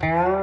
Uh...